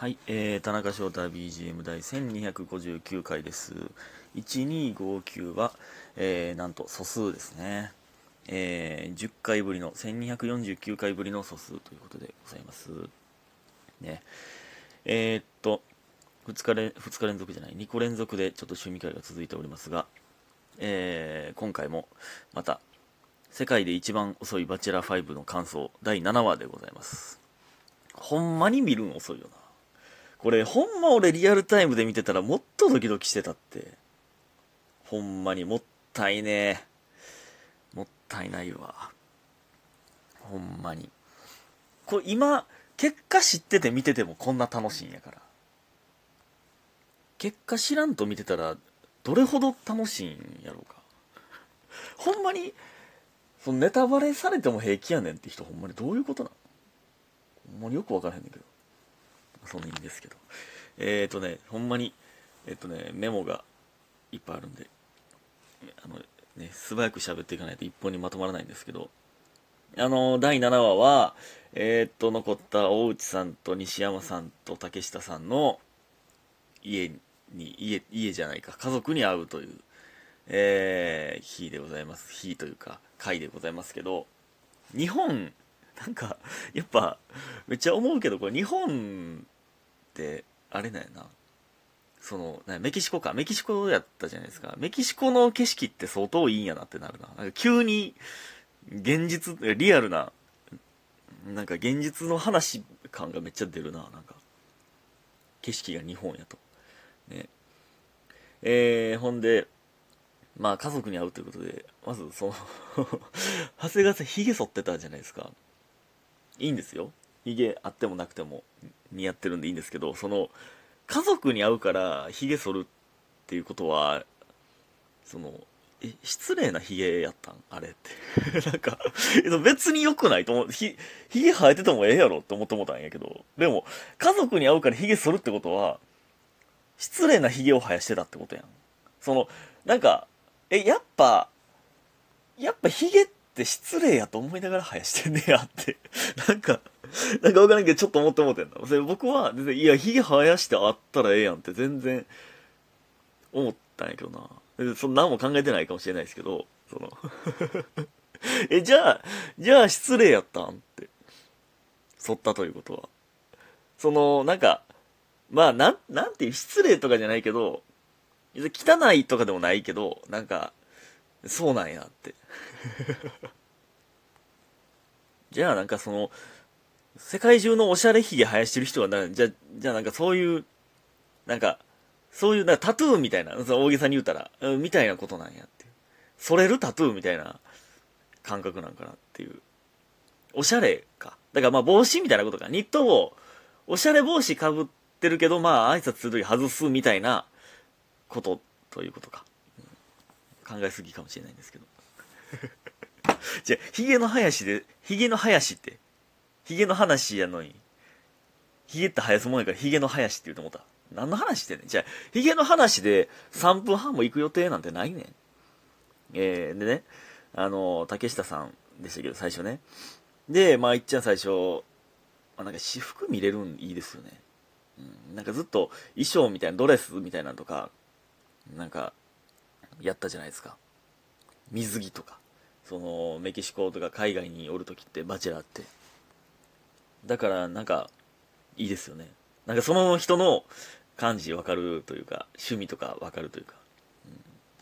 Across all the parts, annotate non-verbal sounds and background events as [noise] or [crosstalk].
はい、えー、田中翔太 BGM 第1259回です。1259は、えー、なんと素数ですね。えー、10回ぶりの、1249回ぶりの素数ということでございます。ね。えー、っと、2日連、2日連続じゃない、2個連続でちょっと趣味会が続いておりますが、えー、今回もまた、世界で一番遅いバチェラー5の感想第7話でございます。ほんまに見るん遅いよな。これ、ほんま俺リアルタイムで見てたらもっとドキドキしてたって。ほんまにもったいねえ。もったいないわ。ほんまに。これ今、結果知ってて見ててもこんな楽しいんやから。結果知らんと見てたら、どれほど楽しいんやろうか。ほんまに、そのネタバレされても平気やねんって人ほんまにどういうことなのほんまによくわからへんねんけど。そんないいんですけど。えっ、ー、とね、ほんまに、えっ、とね、メモがいっぱいあるんで、あの、ね、素早く喋っていかないと一本にまとまらないんですけど、あの、第7話は、えっ、と、残った大内さんと西山さんと竹下さんの家に、家、家じゃないか、家族に会うという、えー、日でございます。日というか、回でございますけど、日本、なんか、やっぱ、めっちゃ思うけど、これ日本って、あれだよな。その、なメキシコか。メキシコやったじゃないですか。メキシコの景色って相当いいんやなってなるな。なんか急に、現実、リアルな、なんか現実の話感がめっちゃ出るな。なんか、景色が日本やと。ね。えー、ほんで、まあ家族に会うということで、まずその [laughs] 長谷川さん髭剃ってたじゃないですか。いいんですよ。髭あってもなくても似合ってるんでいいんですけど、その、家族に会うから髭剃るっていうことは、その、え、失礼な髭やったん？あれって。[laughs] なんか、別に良くないと思う。ひ、髭生えててもええやろって思ってもたんやけど、でも、家族に会うから髭剃るってことは、失礼な髭を生やしてたってことやん。その、なんか、え、やっぱ、やっぱ髭って失礼やと思いながら生やしてんねやって。[laughs] なんか、なんかわからんけどちょっと思って思ってんだ。それ僕は全然、いや、髭生やしてあったらええやんって全然思ったんやけどな。そんなんも考えてないかもしれないですけど、その [laughs] え、じゃあ、じゃあ失礼やったんって。剃ったということは。その、なんか、まあ、なん、なんていう、失礼とかじゃないけど、汚いとかでもないけど、なんか、そうなんやって。[laughs] じゃあなんかその、世界中のおしゃれ髭生やしてる人はな、じゃ、じゃあなんかそういう、なんか、そういう、なタトゥーみたいな、大げさに言ったら、みたいなことなんやっていう。それるタトゥーみたいな感覚なんかなっていう。おしゃれか。だからまあ帽子みたいなことか。ニットを、おしゃれ帽子かぶってるけど、まあ挨拶するとき外すみたいなことということか。考えすぎかもしれないんですけど。[laughs] じゃあ、ヒゲの生やしで、ヒゲの生やしって、ヒゲの話やのに、ヒゲって生やすもんやからヒゲの生やしって言うと思った。何の話してんねん。じゃあ、ヒゲの話で3分半も行く予定なんてないねん。えー、でね、あの、竹下さんでしたけど、最初ね。で、まあ、いっちゃん最初、あ、なんか私服見れるんいいですよね。うん、なんかずっと衣装みたいな、ドレスみたいなのとか、なんか、やったじゃないですか。水着とか。その、メキシコとか海外におるときって、バチェラーって。だから、なんか、いいですよね。なんかその人の感じわかるというか、趣味とかわかるというか。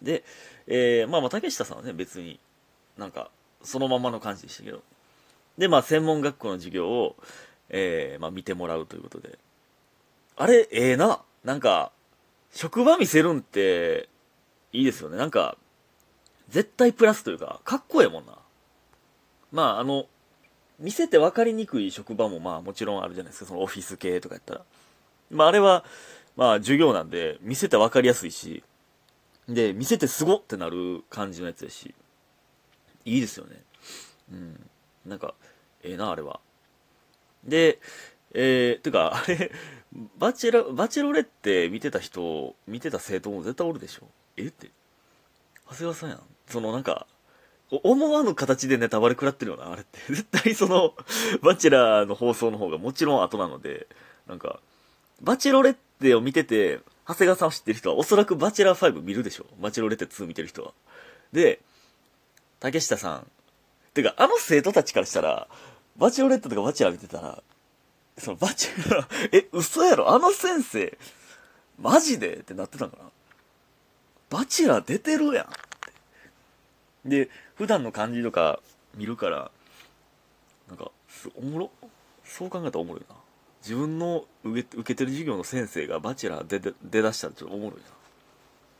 うん、で、えー、まあまあ、竹下さんはね、別に、なんか、そのままの感じでしたけど。で、まあ、専門学校の授業を、えー、まあ、見てもらうということで。あれ、ええー、な。なんか、職場見せるんって、いいですよね。なんか、絶対プラスというか、かっこええもんな。まあ、あの、見せて分かりにくい職場もまあもちろんあるじゃないですか。そのオフィス系とかやったら。まああれは、まあ授業なんで、見せて分かりやすいし、で、見せてすごってなる感じのやつやし、いいですよね。うん。なんか、ええな、あれは。で、えー、てか、あれ、バチェラ、バチェロレって見てた人、見てた生徒も絶対おるでしょ。え？って。長谷川さんやん。そのなんか、思わぬ形でネタバレ食らってるよな、あれって。[laughs] 絶対その、バチェラーの放送の方がもちろん後なので、なんか、バチェロレッテを見てて、長谷川さんを知ってる人はおそらくバチェラー5見るでしょバチェロレッテ2見てる人は。で、竹下さん。てか、あの生徒たちからしたら、バチェロレッテとかバチェラー見てたら、そのバチェラー、え、嘘やろ？あの先生、マジで？ってなってたんかなバチェラー出てるやんって。で、普段の感じとか見るから、なんか、おもろ？そう考えたらおもろいな。自分の受け受けてる授業の先生がバチェラー出出だしたらちょっとおもろいな。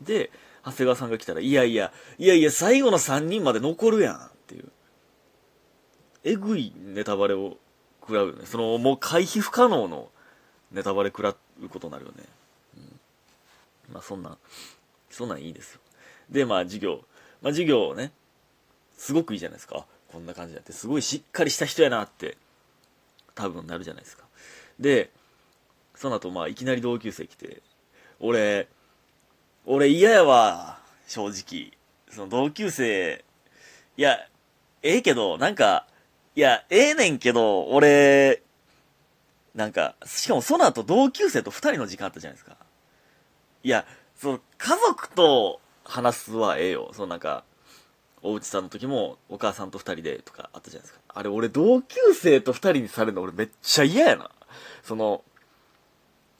で、長谷川さんが来たら、いやいや、いやいや、最後の3人まで残るやんっていう。えぐいネタバレを食らうよね。その、もう回避不可能のネタバレ食らうことになるよね。うん、まあそんな、そんなんいいですよ。で、まあ授業。まあ授業ね、すごくいいじゃないですか。こんな感じだって、すごいしっかりした人やなって、多分なるじゃないですか。で、その後まあいきなり同級生来て、俺、俺嫌やわ、正直。その同級生、いや、ええけど、なんか、いや、ええねんけど、俺、なんか、しかもその後同級生と二人の時間あったじゃないですか。いや、その、家族と話すはええよ。そのなんか、おうちさんの時もお母さんと二人でとかあったじゃないですか。あれ俺同級生と二人にされるの俺めっちゃ嫌やな。その、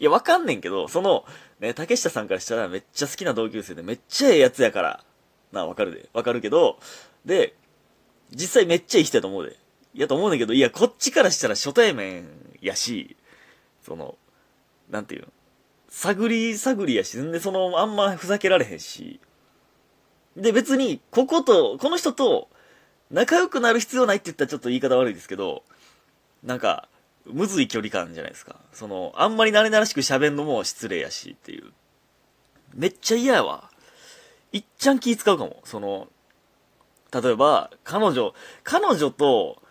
いやわかんねんけど、その、ね、竹下さんからしたらめっちゃ好きな同級生でめっちゃええやつやから、なわかるで。わかるけど、で、実際めっちゃいい人やと思うで。いやと思うねんけど、いや、こっちからしたら初対面やし、その、なんていうの、探り探りやし、んでその、あんまふざけられへんし、で、別に、ここと、この人と、仲良くなる必要ないって言ったらちょっと言い方悪いですけど、なんか、むずい距離感じゃないですか。その、あんまり慣れ慣らしく喋んのも失礼やしっていう。めっちゃ嫌やわ。いっちゃん気使うかも。その、例えば、彼女、彼女と、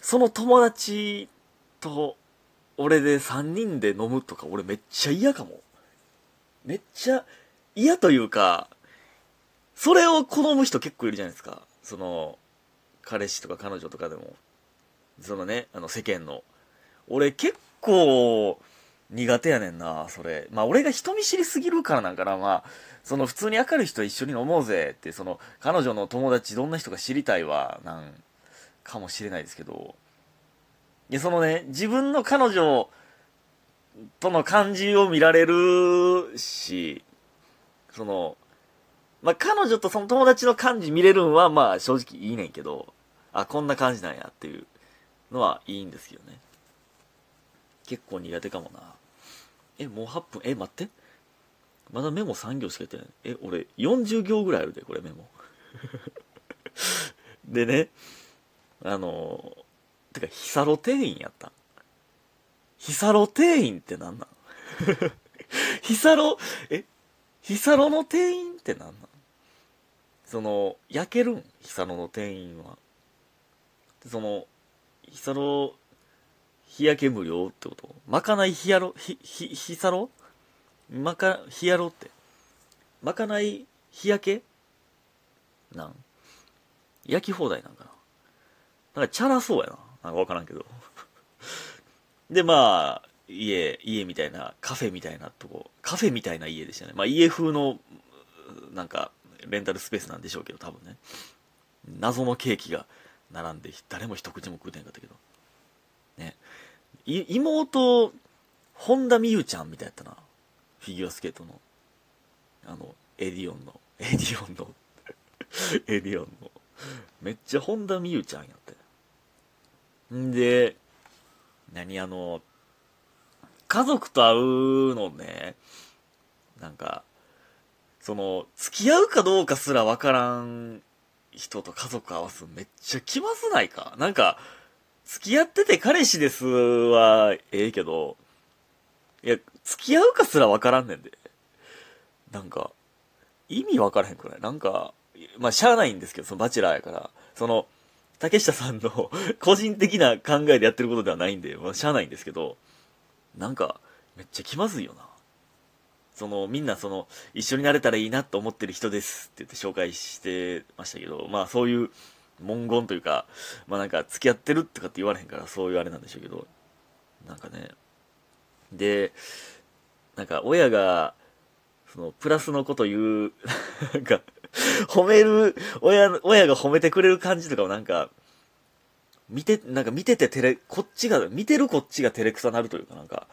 その友達と、俺で3人で飲むとか、俺めっちゃ嫌かも。めっちゃ嫌というか、それを好む人結構いるじゃないですか。その、彼氏とか彼女とかでも。そのね、あの世間の。俺結構苦手やねんな、それ。まあ俺が人見知りすぎるからなんかな、まあ、その普通に明るい人一緒に飲もうぜって、その彼女の友達どんな人か知りたいは、なんかもしれないですけど。いや、そのね、自分の彼女との感じを見られるし、その、まあ、彼女とその友達の感じ見れるんは、まあ、正直いいねんけど、あ、こんな感じなんやっていうのはいいんですけどね。結構苦手かもな。え、もう8分、え、待って。まだメモ3行しかやってない。え、俺、40行ぐらいあるで、これメモ。[laughs] でね、あのてか、ヒサロ店員やった。ヒサロ店員ってなんなん？[laughs] ヒサロ、え、ヒサロの店員ってなんなん？その、焼けるん？ヒサロの店員は。その、ヒサロ、日焼け無料ってこと？まかないヒヤロ、ヒ、ヒ、ヒサロ？まか、ヒヤロって。まかない日焼け？なん？焼き放題なんかな？なんかチャラそうやな。なんかわからんけど。[laughs] で、まあ、家、家みたいな、カフェみたいなとこ、カフェみたいな家でしたね。まあ家風の、なんか、レンタルスペースなんでしょうけど、多分ね。謎のケーキが並んで、誰も一口も食うてんかったけど。ね。妹、本田美優ちゃんみたいやったな。フィギュアスケートの。あの、エディオンの。エディオンの。エディオンの。めっちゃ本田美優ちゃんやって。んで、何あの、家族と会うのね、なんか、その、付き合うかどうかすらわからん人と家族合わすめっちゃ気まずないか？なんか、付き合ってて彼氏ですはええけど、いや、付き合うかすらわからんねんで。なんか、意味わからへんくらい？なんか、まあ、しゃあないんですけど、そのバチェラーやから、その、竹下さんの [laughs] 個人的な考えでやってることではないんで、まあ、しゃあないんですけど、なんか、めっちゃ気まずいよな。その、みんなその、一緒になれたらいいなと思ってる人ですって言って紹介してましたけど、まあそういう文言というか、まあなんか付き合ってるとかって言われへんからそういうあれなんでしょうけど、なんかね。で、なんか親が、その、プラスのこと言う、[laughs] なんか、[laughs] 褒める、親、親が褒めてくれる感じとかもなんか、見て、なんか見てて照れ、こっちが、見てるこっちが照れくさなるというかなんか、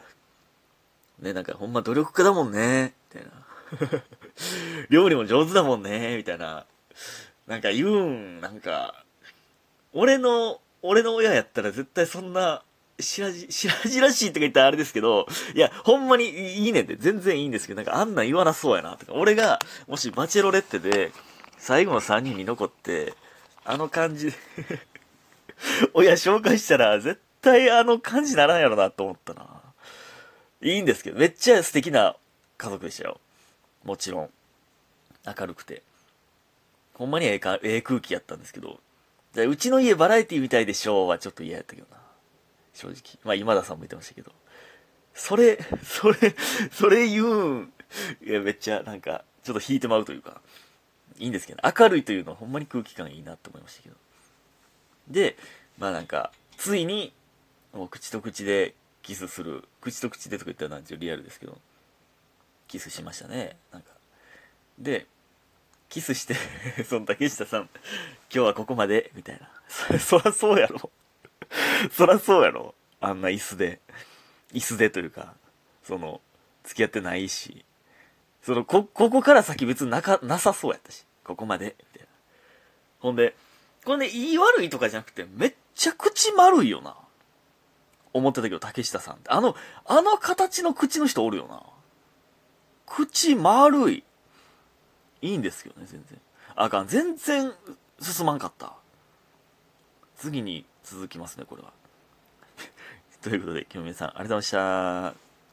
ね、なんかほんま努力家だもんね、みたいな。[laughs] 料理も上手だもんね、みたいな。なんか言うん、なんか、俺の、俺の親やったら絶対そんな、白じ、白々しいとか言ったらあれですけど、いや、ほんまにいいねんで、全然いいんですけど、なんかあんなん言わなそうやな、とか。俺が、もしバチェロレッテで、最後の3人に残って、あの感じ [laughs] で親紹介したら、絶対あの感じならんやろな、と思ったな。いいんですけど、めっちゃ素敵な家族でしたよ。もちろん。明るくて。ほんまにええか、ええ空気やったんですけど、うちの家バラエティみたいでしょうはちょっと嫌やったけどな。正直。まあ今田さんも言ってましたけど。それ、[laughs] それ、それ言うん、いやめっちゃなんか、ちょっと引いてまうというか、いいんですけど、明るいというのはほんまに空気感いいなって思いましたけど。で、まあなんか、ついに、もう口と口でキスする。口と口でとか言ったらなんちゅうリアルですけど、キスしましたね。なんか。で、キスして [laughs] その竹下さん、今日はここまで、みたいな。そ、[laughs] そらそうやろ。[laughs] そらそうやろ。あんな椅子で。椅子でというか、その、付き合ってないし。その、こ、ここから先別になか、なさそうやったし。ここまで、みたいな。ほんで、これね、言い悪いとかじゃなくて、めっちゃ口丸いよな。思ってたけど、竹下さんって。あの、あの形の口の人おるよな。口丸い。いいんですけどね、全然。あかん、全然進まんかった。次に続きますね、これは。[laughs] ということで、きょめさん、ありがとうございました。